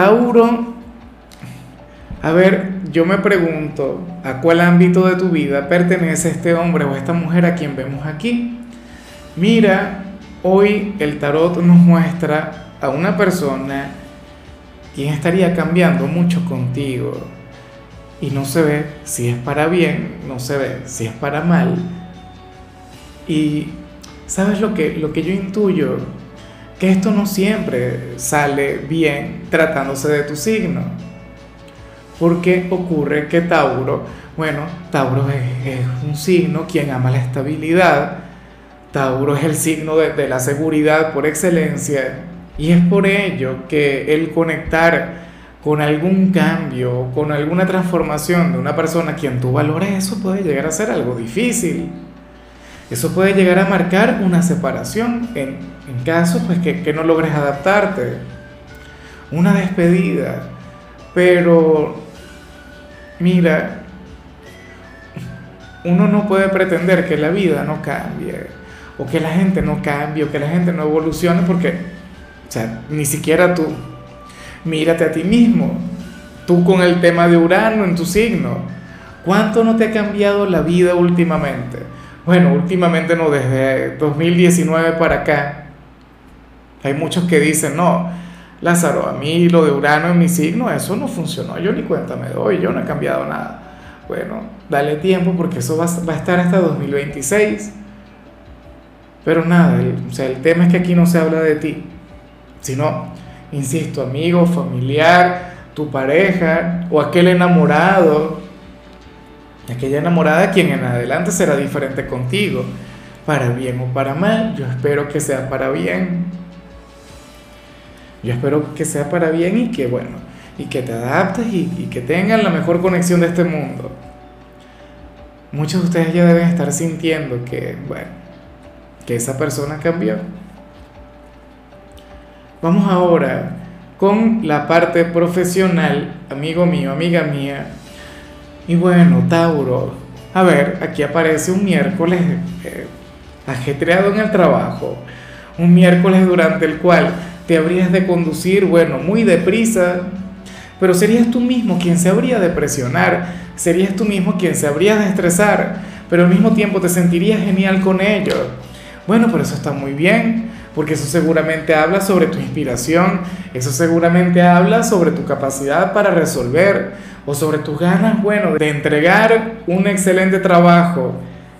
Tauro, a ver, yo me pregunto, ¿a cuál ámbito de tu vida pertenece este hombre o esta mujer a quien vemos aquí? Mira, hoy el tarot nos muestra a una persona quien estaría cambiando mucho contigo y no se ve si es para bien, no se ve si es para mal. Y ¿sabes lo que, lo que yo intuyo? Que esto no siempre sale bien tratándose de tu signo. Porque ocurre que Tauro, bueno, Tauro es, un signo quien ama la estabilidad, Tauro es el signo de, la seguridad por excelencia, y es por ello que el conectar con algún cambio, con alguna transformación de una persona quien tú valores, eso puede llegar a ser algo difícil. Eso puede llegar a marcar una separación en, en caso pues, que, que no logres adaptarte, una despedida. Pero, mira, uno no puede pretender que la vida no cambie, o que la gente no cambie, o que la gente no evolucione, porque, o sea, ni siquiera tú. Mírate a ti mismo, tú con el tema de Urano en tu signo. ¿Cuánto no te ha cambiado la vida últimamente? Bueno, últimamente no, desde 2019 para acá, hay muchos que dicen, no, Lázaro, a mí lo de Urano en mi signo, eso no funcionó, yo ni cuenta me doy, yo no he cambiado nada. Bueno, dale tiempo porque eso va, a estar hasta 2026. Pero nada, o sea, el tema es que aquí no se habla de ti, sino, insisto, amigo, familiar, tu pareja o aquel enamorado aquella enamorada quien en adelante será diferente contigo, para bien o para mal, yo espero que sea para bien. Yo espero que sea para bien y que, bueno, y que te adaptes y, y que tengan la mejor conexión de este mundo. Muchos de ustedes ya deben estar sintiendo que, bueno, que esa persona cambió. Vamos ahora con la parte profesional, amigo mío, amiga mía y bueno, Tauro, a ver, aquí aparece un miércoles eh, ajetreado en el trabajo, un miércoles durante el cual te habrías de conducir, bueno, muy deprisa, pero serías tú mismo quien se habría de presionar, serías tú mismo quien se habría de estresar, pero al mismo tiempo te sentirías genial con ello. Bueno, pero eso está muy bien, porque eso seguramente habla sobre tu inspiración, eso seguramente habla sobre tu capacidad para resolver, o sobre tus ganas, bueno, de entregar un excelente trabajo.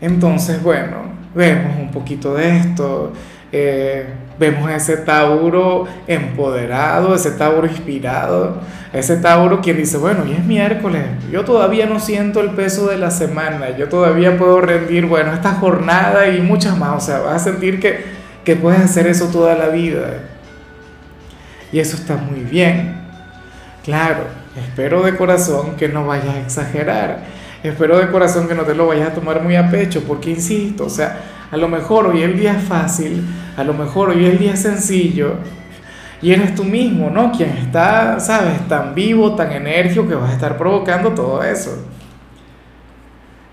Entonces, bueno, vemos un poquito de esto, eh, vemos ese Tauro empoderado, ese Tauro inspirado, ese Tauro quien dice, bueno, y es miércoles, yo todavía no siento el peso de la semana, yo todavía puedo rendir, bueno, esta jornada y muchas más, o sea, vas a sentir que, que puedes hacer eso toda la vida. Y eso está muy bien. Claro, espero de corazón que no vayas a exagerar. Espero de corazón que no te lo vayas a tomar muy a pecho, porque insisto, o sea, a lo mejor hoy el día es fácil, a lo mejor hoy el día es sencillo, y eres tú mismo, ¿no? Quien está, sabes, tan vivo, tan enérgico que vas a estar provocando todo eso.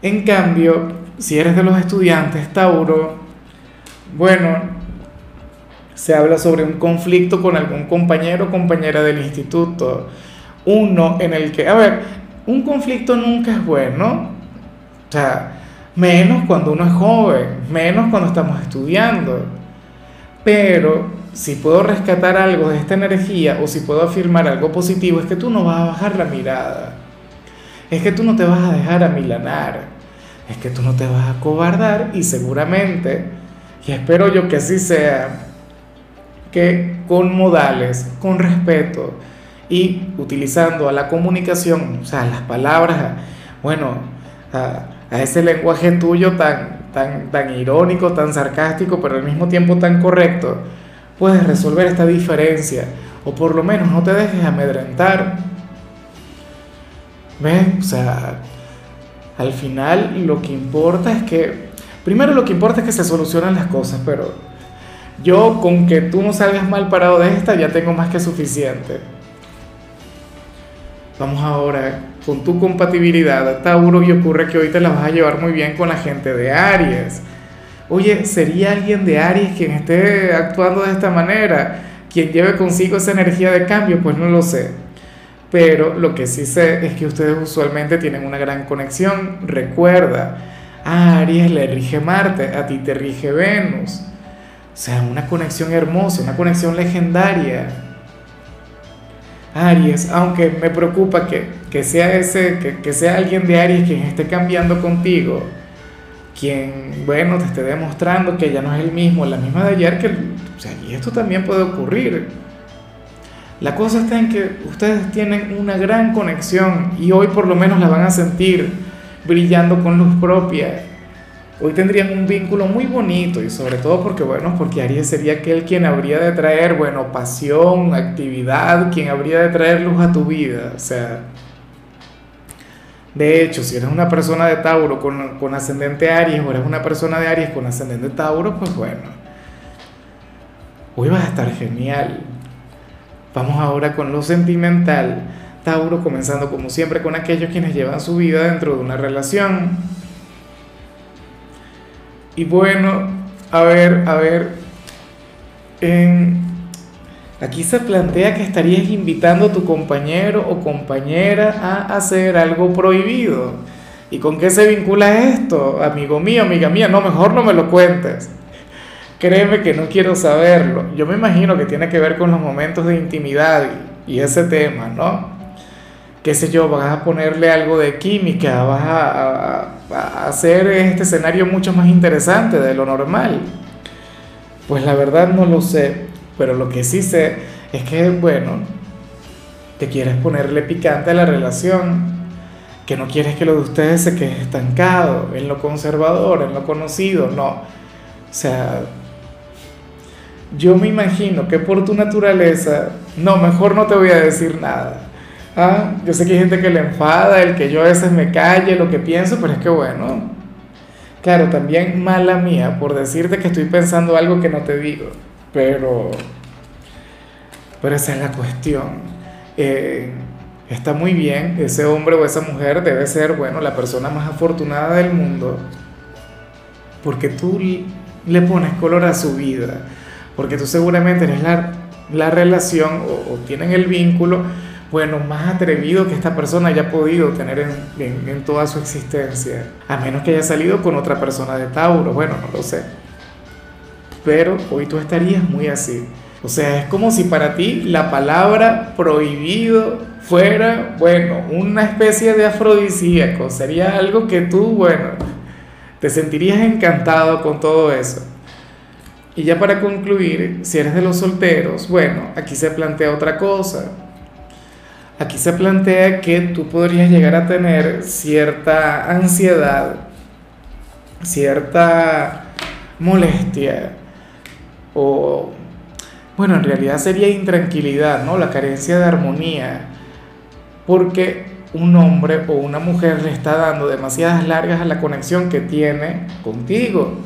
En cambio, si eres de los estudiantes, Tauro, bueno, se habla sobre un conflicto con algún compañero o compañera del instituto, uno en el que, a ver, un conflicto nunca es bueno, o sea, menos cuando uno es joven, menos cuando estamos estudiando, pero si puedo rescatar algo de esta energía o si puedo afirmar algo positivo, es que tú no vas a bajar la mirada, es que tú no te vas a dejar amilanar, es que tú no te vas a cobardar y seguramente, y espero yo que así sea, que con modales, con respeto y utilizando a la comunicación, o sea, las palabras, bueno, a, ese lenguaje tuyo tan, tan, tan irónico, tan sarcástico, pero al mismo tiempo tan correcto, puedes resolver esta diferencia o por lo menos no te dejes amedrentar. ¿Ves? O sea, al final lo que importa es que, primero lo que importa es que se solucionan las cosas, pero yo con que tú no salgas mal parado de esta ya tengo más que suficiente. Vamos ahora con tu compatibilidad, Tauro, y ocurre que hoy te la vas a llevar muy bien con la gente de Aries. Oye, ¿sería alguien de Aries quien esté actuando de esta manera? Quien lleve consigo esa energía de cambio, pues no lo sé. Pero lo que sí sé es que ustedes usualmente tienen una gran conexión. Recuerda, a Aries le rige Marte, a ti te rige Venus. O sea, una conexión hermosa, una conexión legendaria. Aries, aunque me preocupa que, sea ese, que, que, sea alguien de Aries quien esté cambiando contigo, quien, bueno, te esté demostrando que ya no es el mismo, la misma de ayer, que, o sea, y esto también puede ocurrir. La cosa está en que ustedes tienen una gran conexión y hoy por lo menos la van a sentir brillando con luz propia hoy tendrían un vínculo muy bonito y sobre todo porque, bueno, porque Aries sería aquel quien habría de traer, bueno, pasión, actividad, quien habría de traer luz a tu vida. O sea, de hecho, si eres una persona de Tauro con, con ascendente Aries o eres una persona de Aries con ascendente Tauro, pues bueno, hoy vas a estar genial. Vamos ahora con lo sentimental. Tauro comenzando como siempre con aquellos quienes llevan su vida dentro de una relación y bueno, a ver, a ver, aquí se plantea que estarías invitando a tu compañero o compañera a hacer algo prohibido. ¿Y con qué se vincula esto, amigo mío, amiga mía? No, mejor no me lo cuentes. Créeme que no quiero saberlo. Yo me imagino que tiene que ver con los momentos de intimidad y, ese tema, ¿no? Qué sé yo, vas a ponerle algo de química, vas a hacer este escenario mucho más interesante de lo normal? Pues la verdad no lo sé, pero lo que sí sé es que, bueno, te quieres ponerle picante a la relación, que no quieres que lo de ustedes se quede estancado en lo conservador, en lo conocido, no. O sea, yo me imagino que por tu naturaleza, no, mejor no te voy a decir nada Ah, yo sé que hay gente que le enfada, el que yo a veces me calle lo que pienso, pero es que bueno, claro, también mala mía por decirte que estoy pensando algo que no te digo, pero, pero esa es la cuestión. Eh, está muy bien, ese hombre o esa mujer debe ser, bueno, la persona más afortunada del mundo, porque tú le pones color a su vida, porque tú seguramente eres la, la relación o, o tienen el vínculo bueno, más atrevido que esta persona haya podido tener en, en, toda su existencia. A menos que haya salido con otra persona de Tauro, bueno, no lo sé. Pero hoy tú estarías muy así. O sea, es como si para ti la palabra prohibido fuera, bueno, una especie de afrodisíaco. Sería algo que tú, bueno, te sentirías encantado con todo eso. Y ya para concluir, si eres de los solteros, bueno, aquí se plantea otra cosa Aquí se plantea que tú podrías llegar a tener cierta ansiedad, cierta molestia o, bueno, en realidad sería intranquilidad, ¿no? La carencia de armonía, porque un hombre o una mujer le está dando demasiadas largas a la conexión que tiene contigo.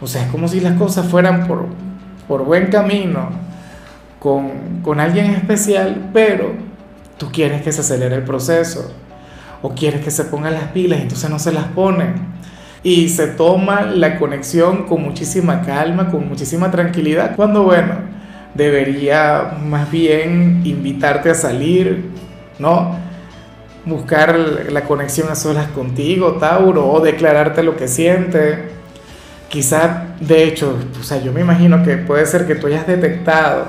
O sea, es como si las cosas fueran por, por buen camino con, con alguien especial, pero Tú quieres que se acelere el proceso o quieres que se pongan las pilas y entonces no se las ponen. Y se toma la conexión con muchísima calma, con muchísima tranquilidad, cuando bueno, debería más bien invitarte a salir, ¿no? Buscar la conexión a solas contigo, Tauro, o declararte lo que siente. Quizá, de hecho, o sea, yo me imagino que puede ser que tú hayas detectado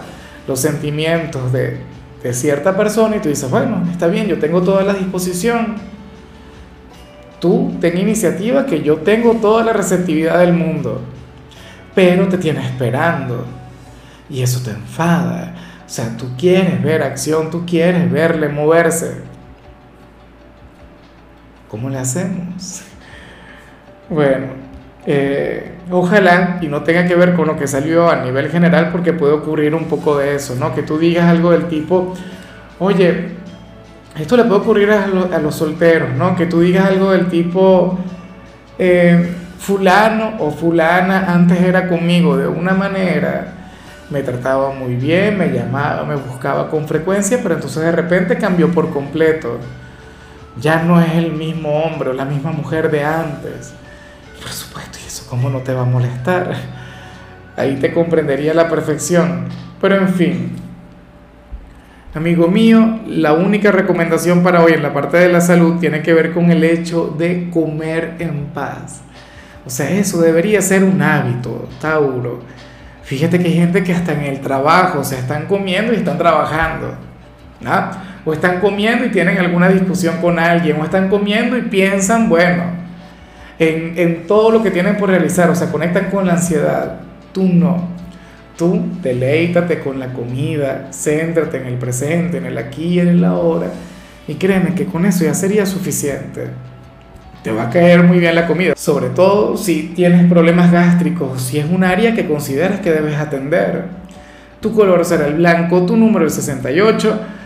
los sentimientos de, de cierta persona y tú dices, bueno, está bien, yo tengo toda la disposición. Tú ten iniciativa que yo tengo toda la receptividad del mundo, pero te tienes esperando y eso te enfada. O sea, tú quieres ver acción, tú quieres verle moverse. ¿Cómo le hacemos? Bueno, Eh, ojalá y no tenga que ver con lo que salió a nivel general porque puede ocurrir un poco de eso, ¿no? Que tú digas algo del tipo, oye, esto le puede ocurrir a, los solteros, ¿no? Que tú digas algo del tipo, eh, fulano o fulana antes era conmigo de una manera, me trataba muy bien, me llamaba, me buscaba con frecuencia, pero entonces de repente cambió por completo. Ya no es el mismo hombre o la misma mujer de antes. Por supuesto, ¿y eso cómo no te va a molestar? Ahí te comprendería la perfección. Pero en fin, amigo mío, la única recomendación para hoy en la parte de la salud tiene que ver con el hecho de comer en paz. O sea, eso debería ser un hábito, Tauro Fíjate que hay gente que hasta en el trabajo se están comiendo y están trabajando. O están comiendo y tienen alguna discusión con alguien, o están comiendo y piensan, bueno, en, en todo lo que tienen por realizar, o sea, conectan con la ansiedad. Tú no. Tú deleítate con la comida, céntrate en el presente, en el aquí en el ahora. Y créeme que con eso ya sería suficiente te va a caer muy bien la comida, sobre todo si tienes problemas gástricos, si es un área que consideras que debes atender. Tu color será el blanco, tu número el 68.